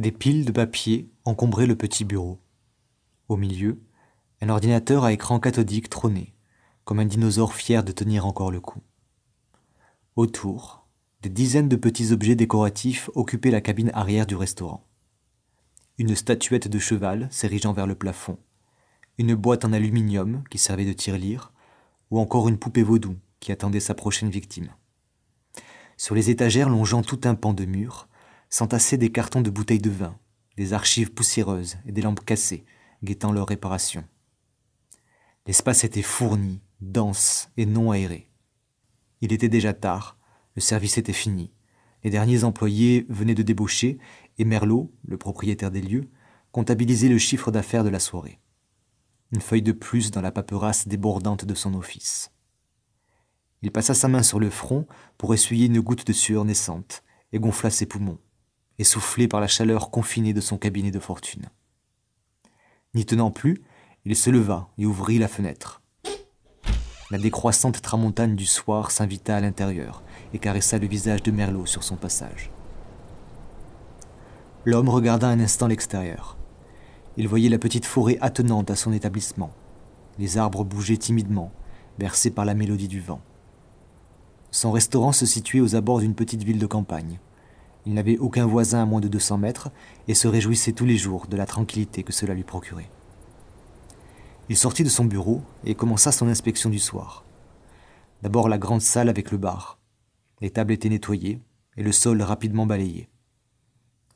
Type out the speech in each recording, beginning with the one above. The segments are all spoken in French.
Des piles de papier encombraient le petit bureau. Au milieu, un ordinateur à écran cathodique trônait, comme un dinosaure fier de tenir encore le coup. Autour, des dizaines de petits objets décoratifs occupaient la cabine arrière du restaurant. Une statuette de cheval s'érigeant vers le plafond, une boîte en aluminium qui servait de tirelire, ou encore une poupée vaudou qui attendait sa prochaine victime. Sur les étagères longeant tout un pan de mur, s'entassaient des cartons de bouteilles de vin, des archives poussiéreuses et des lampes cassées, guettant leur réparation. L'espace était fourni, dense et non aéré. Il était déjà tard, le service était fini, les derniers employés venaient de débaucher, et Merlot, le propriétaire des lieux, comptabilisait le chiffre d'affaires de la soirée. Une feuille de plus dans la paperasse débordante de son office. Il passa sa main sur le front pour essuyer une goutte de sueur naissante et gonfla ses poumons essoufflé par la chaleur confinée de son cabinet de fortune. N'y tenant plus, il se leva et ouvrit la fenêtre. La décroissante tramontane du soir s'invita à l'intérieur et caressa le visage de Merlot sur son passage. L'homme regarda un instant l'extérieur. Il voyait la petite forêt attenante à son établissement. Les arbres bougeaient timidement, bercés par la mélodie du vent. Son restaurant se situait aux abords d'une petite ville de campagne. Il n'avait aucun voisin à moins de 200 mètres et se réjouissait tous les jours de la tranquillité que cela lui procurait. Il sortit de son bureau et commença son inspection du soir. D'abord la grande salle avec le bar. Les tables étaient nettoyées et le sol rapidement balayé.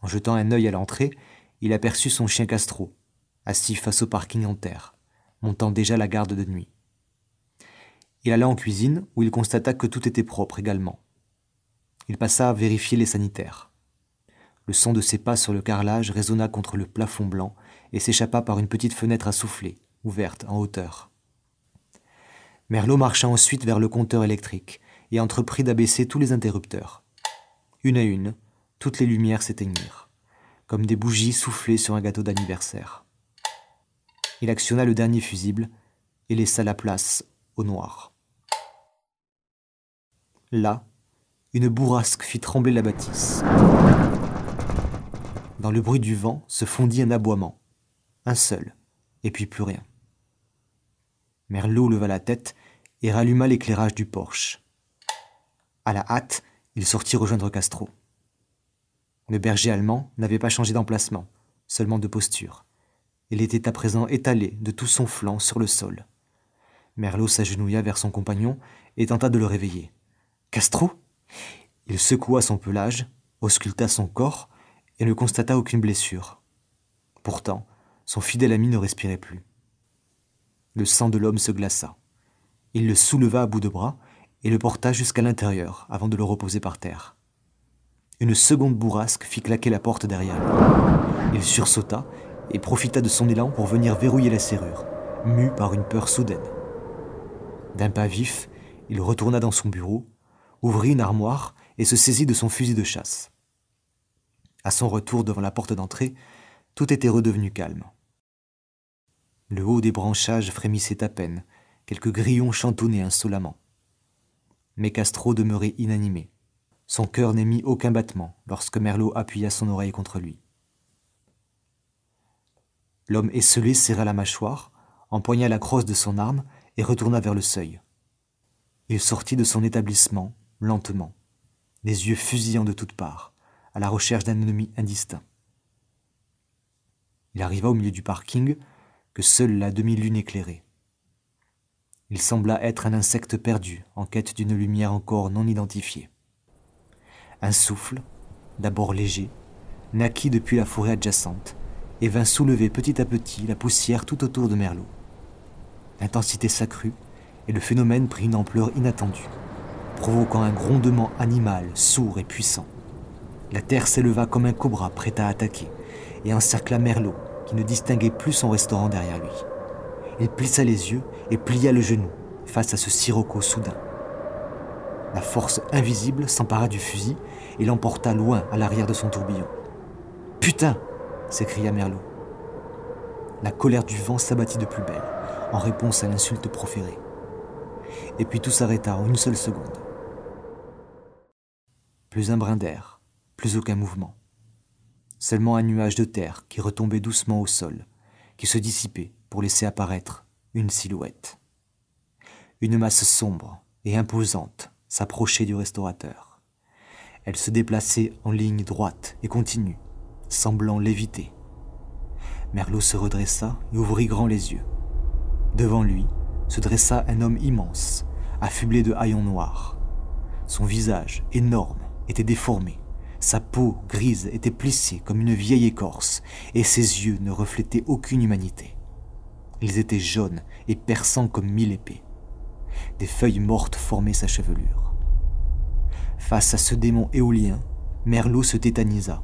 En jetant un œil à l'entrée, il aperçut son chien Castro, assis face au parking en terre, montant déjà la garde de nuit. Il alla en cuisine où il constata que tout était propre également. Il passa à vérifier les sanitaires. Le son de ses pas sur le carrelage résonna contre le plafond blanc et s'échappa par une petite fenêtre à souffler, ouverte en hauteur. Merlot marcha ensuite vers le compteur électrique et entreprit d'abaisser tous les interrupteurs. Une à une, toutes les lumières s'éteignirent, comme des bougies soufflées sur un gâteau d'anniversaire. Il actionna le dernier fusible et laissa la place au noir. Là, une bourrasque fit trembler la bâtisse. Dans le bruit du vent se fondit un aboiement. Un seul, et puis plus rien. Merlot leva la tête et ralluma l'éclairage du porche. À la hâte, il sortit rejoindre Castro. Le berger allemand n'avait pas changé d'emplacement, seulement de posture. Il était à présent étalé de tout son flanc sur le sol. Merlot s'agenouilla vers son compagnon et tenta de le réveiller. Castro il secoua son pelage, ausculta son corps et ne constata aucune blessure. Pourtant, son fidèle ami ne respirait plus. Le sang de l'homme se glaça. Il le souleva à bout de bras et le porta jusqu'à l'intérieur avant de le reposer par terre. Une seconde bourrasque fit claquer la porte derrière lui. Il sursauta et profita de son élan pour venir verrouiller la serrure, mu par une peur soudaine. D'un pas vif, il retourna dans son bureau, ouvrit une armoire et se saisit de son fusil de chasse. À son retour devant la porte d'entrée, tout était redevenu calme. Le haut des branchages frémissait à peine, quelques grillons chantonnaient insolemment. Mais Castro demeurait inanimé. Son cœur n'émit aucun battement lorsque Merlot appuya son oreille contre lui. L'homme esselé serra la mâchoire, empoigna la crosse de son arme et retourna vers le seuil. Il sortit de son établissement lentement les yeux fusillant de toutes parts, à la recherche d'un ennemi indistinct. Il arriva au milieu du parking que seule la demi-lune éclairait. Il sembla être un insecte perdu en quête d'une lumière encore non identifiée. Un souffle, d'abord léger, naquit depuis la forêt adjacente et vint soulever petit à petit la poussière tout autour de Merlot. L'intensité s'accrut et le phénomène prit une ampleur inattendue provoquant un grondement animal sourd et puissant. La terre s'éleva comme un cobra prêt à attaquer et encercla Merlot, qui ne distinguait plus son restaurant derrière lui. Il plissa les yeux et plia le genou face à ce sirocco soudain. La force invisible s'empara du fusil et l'emporta loin à l'arrière de son tourbillon. Putain s'écria Merlot. La colère du vent s'abattit de plus belle, en réponse à l'insulte proférée. Et puis tout s'arrêta en une seule seconde. Plus un brin d'air, plus aucun mouvement. seulement un nuage de terre qui retombait doucement au sol, qui se dissipait pour laisser apparaître une silhouette. Une masse sombre et imposante s'approchait du restaurateur. Elle se déplaçait en ligne droite et continue, semblant l'éviter. Merlot se redressa et ouvrit grand les yeux. Devant lui se dressa un homme immense, affublé de haillons noirs. Son visage, énorme, était déformé. Sa peau grise était plissée comme une vieille écorce, et ses yeux ne reflétaient aucune humanité. Ils étaient jaunes et perçants comme mille épées. Des feuilles mortes formaient sa chevelure. Face à ce démon éolien, Merlot se tétanisa.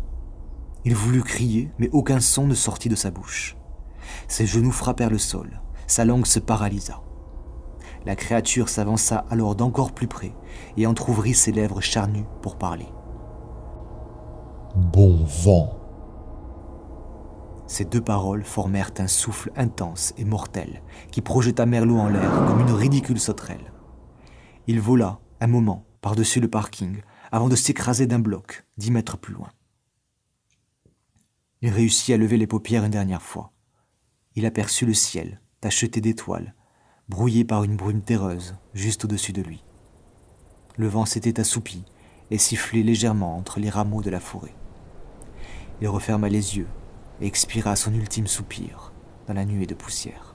Il voulut crier, mais aucun son ne sortit de sa bouche. Ses genoux frappèrent le sol, sa langue se paralysa. La créature s'avança alors d'encore plus près et entr'ouvrit ses lèvres charnues pour parler. Bon vent. Ces deux paroles formèrent un souffle intense et mortel qui projeta Merlot en l'air comme une ridicule sauterelle. Il vola un moment par-dessus le parking avant de s'écraser d'un bloc dix mètres plus loin. Il réussit à lever les paupières une dernière fois. Il aperçut le ciel, tacheté d'étoiles, brouillé par une brume terreuse juste au-dessus de lui. Le vent s'était assoupi et sifflait légèrement entre les rameaux de la forêt. Il referma les yeux et expira son ultime soupir dans la nuée de poussière.